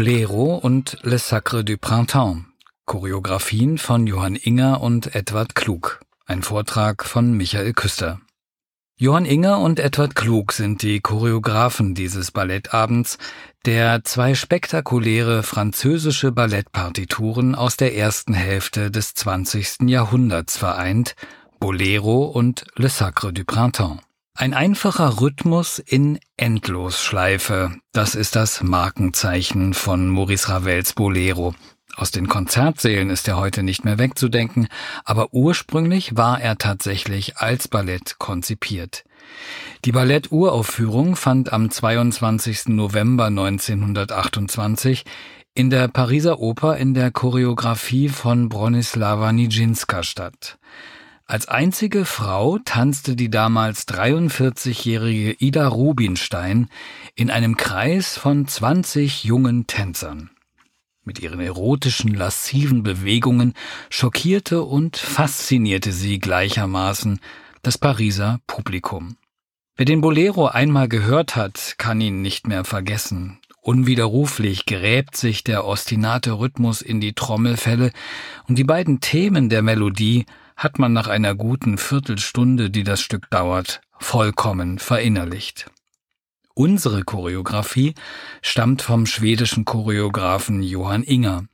Bolero und Le Sacre du Printemps. Choreografien von Johann Inger und Edward Klug. Ein Vortrag von Michael Küster. Johann Inger und Edward Klug sind die Choreografen dieses Ballettabends, der zwei spektakuläre französische Ballettpartituren aus der ersten Hälfte des 20. Jahrhunderts vereint, Bolero und Le Sacre du Printemps. Ein einfacher Rhythmus in Endlosschleife, das ist das Markenzeichen von Maurice Ravels Bolero. Aus den Konzertsälen ist er heute nicht mehr wegzudenken, aber ursprünglich war er tatsächlich als Ballett konzipiert. Die Ballett-Uraufführung fand am 22. November 1928 in der Pariser Oper in der Choreografie von Bronislava Nijinska statt. Als einzige Frau tanzte die damals 43-jährige Ida Rubinstein in einem Kreis von 20 jungen Tänzern. Mit ihren erotischen, lassiven Bewegungen schockierte und faszinierte sie gleichermaßen das Pariser Publikum. Wer den Bolero einmal gehört hat, kann ihn nicht mehr vergessen. Unwiderruflich gräbt sich der ostinate Rhythmus in die Trommelfälle und die beiden Themen der Melodie hat man nach einer guten Viertelstunde, die das Stück dauert, vollkommen verinnerlicht. Unsere Choreografie stammt vom schwedischen Choreografen Johann Inger.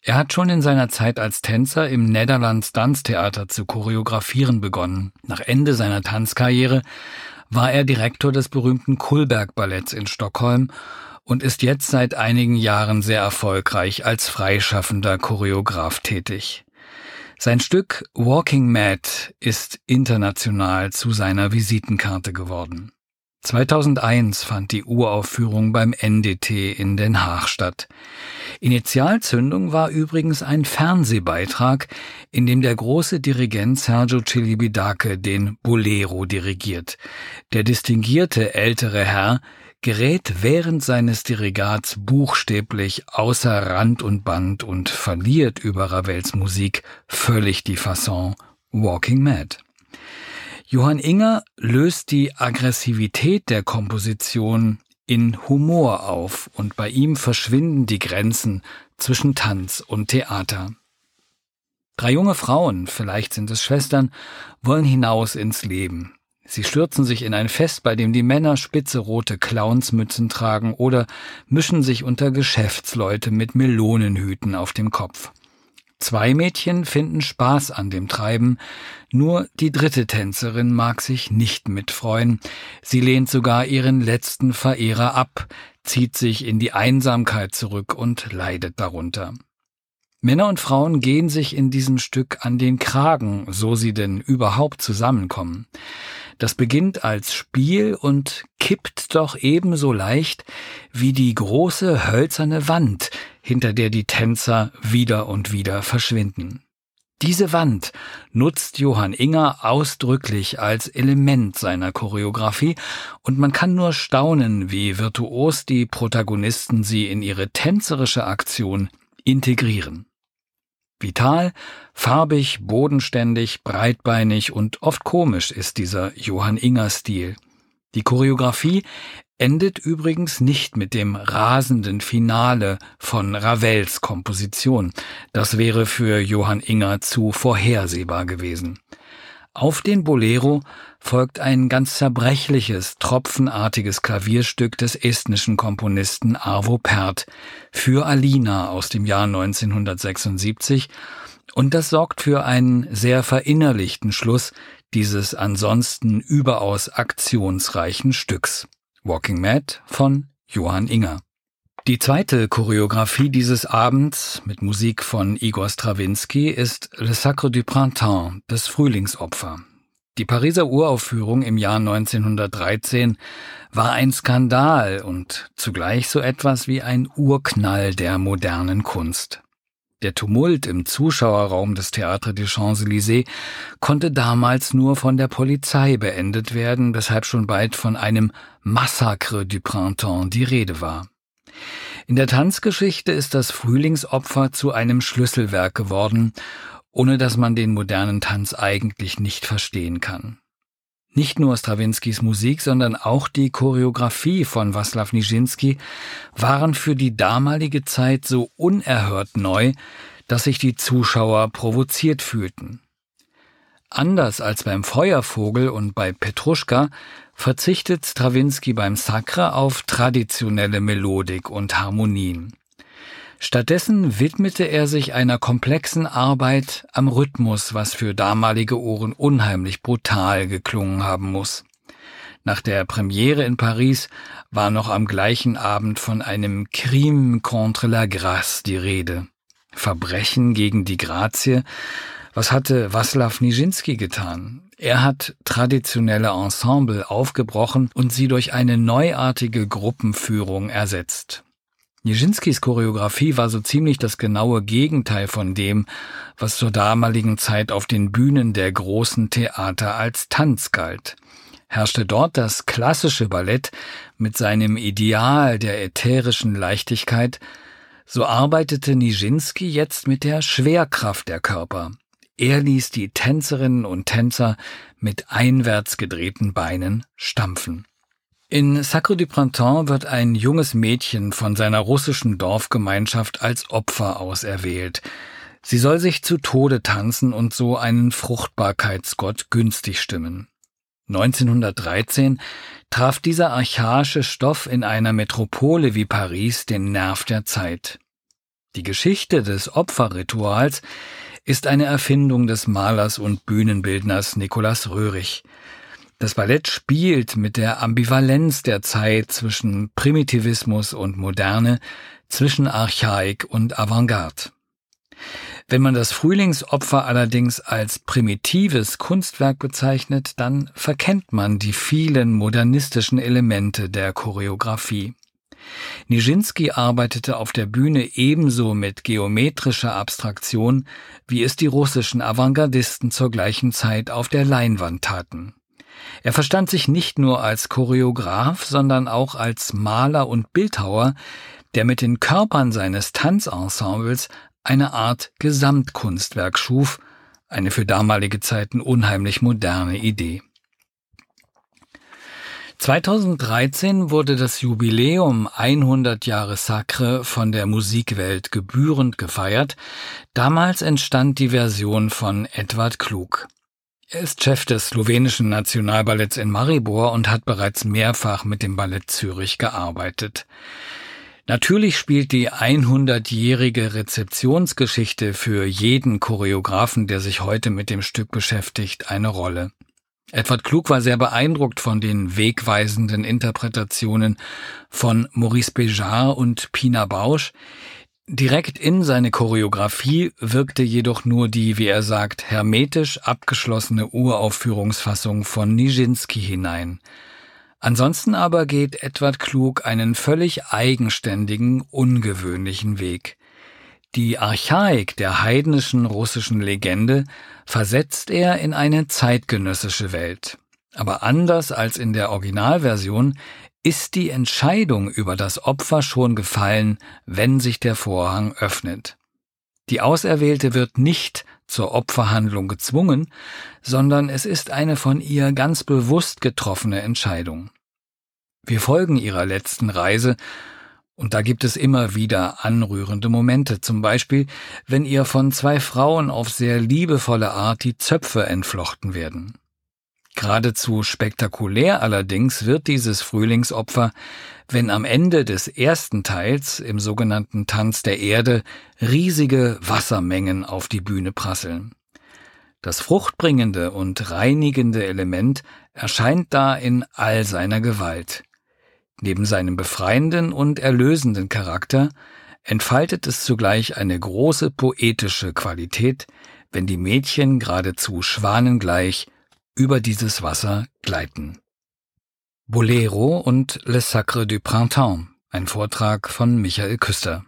Er hat schon in seiner Zeit als Tänzer im Netherlands Tanztheater zu choreografieren begonnen. Nach Ende seiner Tanzkarriere war er Direktor des berühmten Kullberg Balletts in Stockholm und ist jetzt seit einigen Jahren sehr erfolgreich als freischaffender Choreograf tätig. Sein Stück Walking Mad ist international zu seiner Visitenkarte geworden. 2001 fand die Uraufführung beim NDT in Den Haag statt. Initialzündung war übrigens ein Fernsehbeitrag, in dem der große Dirigent Sergio Cilibidake den Bolero dirigiert. Der distinguierte ältere Herr gerät während seines Dirigats buchstäblich außer Rand und Band und verliert über Ravels Musik völlig die Fasson Walking Mad. Johann Inger löst die Aggressivität der Komposition in Humor auf und bei ihm verschwinden die Grenzen zwischen Tanz und Theater. Drei junge Frauen, vielleicht sind es Schwestern, wollen hinaus ins Leben. Sie stürzen sich in ein Fest, bei dem die Männer spitze rote Clownsmützen tragen oder mischen sich unter Geschäftsleute mit Melonenhüten auf dem Kopf. Zwei Mädchen finden Spaß an dem Treiben, nur die dritte Tänzerin mag sich nicht mitfreuen. Sie lehnt sogar ihren letzten Verehrer ab, zieht sich in die Einsamkeit zurück und leidet darunter. Männer und Frauen gehen sich in diesem Stück an den Kragen, so sie denn überhaupt zusammenkommen. Das beginnt als Spiel und kippt doch ebenso leicht wie die große hölzerne Wand, hinter der die Tänzer wieder und wieder verschwinden. Diese Wand nutzt Johann Inger ausdrücklich als Element seiner Choreografie und man kann nur staunen, wie virtuos die Protagonisten sie in ihre tänzerische Aktion integrieren. Vital, farbig, bodenständig, breitbeinig und oft komisch ist dieser Johann Inger Stil. Die Choreografie endet übrigens nicht mit dem rasenden Finale von Ravels Komposition. Das wäre für Johann Inger zu vorhersehbar gewesen. Auf den Bolero folgt ein ganz zerbrechliches, tropfenartiges Klavierstück des estnischen Komponisten Arvo Pärt für Alina aus dem Jahr 1976 und das sorgt für einen sehr verinnerlichten Schluss dieses ansonsten überaus aktionsreichen Stücks. Walking Mad von Johann Inger. Die zweite Choreografie dieses Abends mit Musik von Igor Strawinski ist Le Sacre du Printemps, das Frühlingsopfer. Die Pariser Uraufführung im Jahr 1913 war ein Skandal und zugleich so etwas wie ein Urknall der modernen Kunst. Der Tumult im Zuschauerraum des Théâtre des Champs-Élysées konnte damals nur von der Polizei beendet werden, weshalb schon bald von einem Massacre du Printemps die Rede war. In der Tanzgeschichte ist das Frühlingsopfer zu einem Schlüsselwerk geworden, ohne dass man den modernen Tanz eigentlich nicht verstehen kann. Nicht nur Strawinskys Musik, sondern auch die Choreografie von Waslaw Nijinsky waren für die damalige Zeit so unerhört neu, dass sich die Zuschauer provoziert fühlten. Anders als beim Feuervogel und bei Petruschka verzichtet Strawinsky beim Sacre auf traditionelle Melodik und Harmonien. Stattdessen widmete er sich einer komplexen Arbeit am Rhythmus, was für damalige Ohren unheimlich brutal geklungen haben muss. Nach der Premiere in Paris war noch am gleichen Abend von einem Crime contre la grâce die Rede. Verbrechen gegen die Grazie. Was hatte Waslaw Nijinsky getan? Er hat traditionelle Ensemble aufgebrochen und sie durch eine neuartige Gruppenführung ersetzt. Nischinskis Choreografie war so ziemlich das genaue Gegenteil von dem, was zur damaligen Zeit auf den Bühnen der großen Theater als Tanz galt. Herrschte dort das klassische Ballett mit seinem Ideal der ätherischen Leichtigkeit, so arbeitete Nijinsky jetzt mit der Schwerkraft der Körper. Er ließ die Tänzerinnen und Tänzer mit einwärts gedrehten Beinen stampfen. In Sacre du Printemps wird ein junges Mädchen von seiner russischen Dorfgemeinschaft als Opfer auserwählt. Sie soll sich zu Tode tanzen und so einen Fruchtbarkeitsgott günstig stimmen. 1913 traf dieser archaische Stoff in einer Metropole wie Paris den Nerv der Zeit. Die Geschichte des Opferrituals ist eine Erfindung des Malers und Bühnenbildners Nikolaus Röhrig. Das Ballett spielt mit der Ambivalenz der Zeit zwischen Primitivismus und Moderne, zwischen Archaik und Avantgarde. Wenn man das Frühlingsopfer allerdings als primitives Kunstwerk bezeichnet, dann verkennt man die vielen modernistischen Elemente der Choreografie. Nijinsky arbeitete auf der Bühne ebenso mit geometrischer Abstraktion, wie es die russischen Avantgardisten zur gleichen Zeit auf der Leinwand taten. Er verstand sich nicht nur als Choreograf, sondern auch als Maler und Bildhauer, der mit den Körpern seines Tanzensembles eine Art Gesamtkunstwerk schuf, eine für damalige Zeiten unheimlich moderne Idee. 2013 wurde das Jubiläum 100 Jahre Sacre von der Musikwelt gebührend gefeiert. Damals entstand die Version von Edward Klug. Er ist Chef des slowenischen Nationalballetts in Maribor und hat bereits mehrfach mit dem Ballett Zürich gearbeitet. Natürlich spielt die 100-jährige Rezeptionsgeschichte für jeden Choreografen, der sich heute mit dem Stück beschäftigt, eine Rolle. Edward Klug war sehr beeindruckt von den wegweisenden Interpretationen von Maurice Béjart und Pina Bausch, Direkt in seine Choreografie wirkte jedoch nur die, wie er sagt, hermetisch abgeschlossene Uraufführungsfassung von Nijinsky hinein. Ansonsten aber geht Edward Klug einen völlig eigenständigen, ungewöhnlichen Weg. Die Archaik der heidnischen russischen Legende versetzt er in eine zeitgenössische Welt. Aber anders als in der Originalversion ist die Entscheidung über das Opfer schon gefallen, wenn sich der Vorhang öffnet. Die Auserwählte wird nicht zur Opferhandlung gezwungen, sondern es ist eine von ihr ganz bewusst getroffene Entscheidung. Wir folgen ihrer letzten Reise, und da gibt es immer wieder anrührende Momente, zum Beispiel, wenn ihr von zwei Frauen auf sehr liebevolle Art die Zöpfe entflochten werden. Geradezu spektakulär allerdings wird dieses Frühlingsopfer, wenn am Ende des ersten Teils im sogenannten Tanz der Erde riesige Wassermengen auf die Bühne prasseln. Das fruchtbringende und reinigende Element erscheint da in all seiner Gewalt. Neben seinem befreienden und erlösenden Charakter entfaltet es zugleich eine große poetische Qualität, wenn die Mädchen geradezu schwanengleich über dieses Wasser gleiten. Bolero und Le Sacre du Printemps, ein Vortrag von Michael Küster.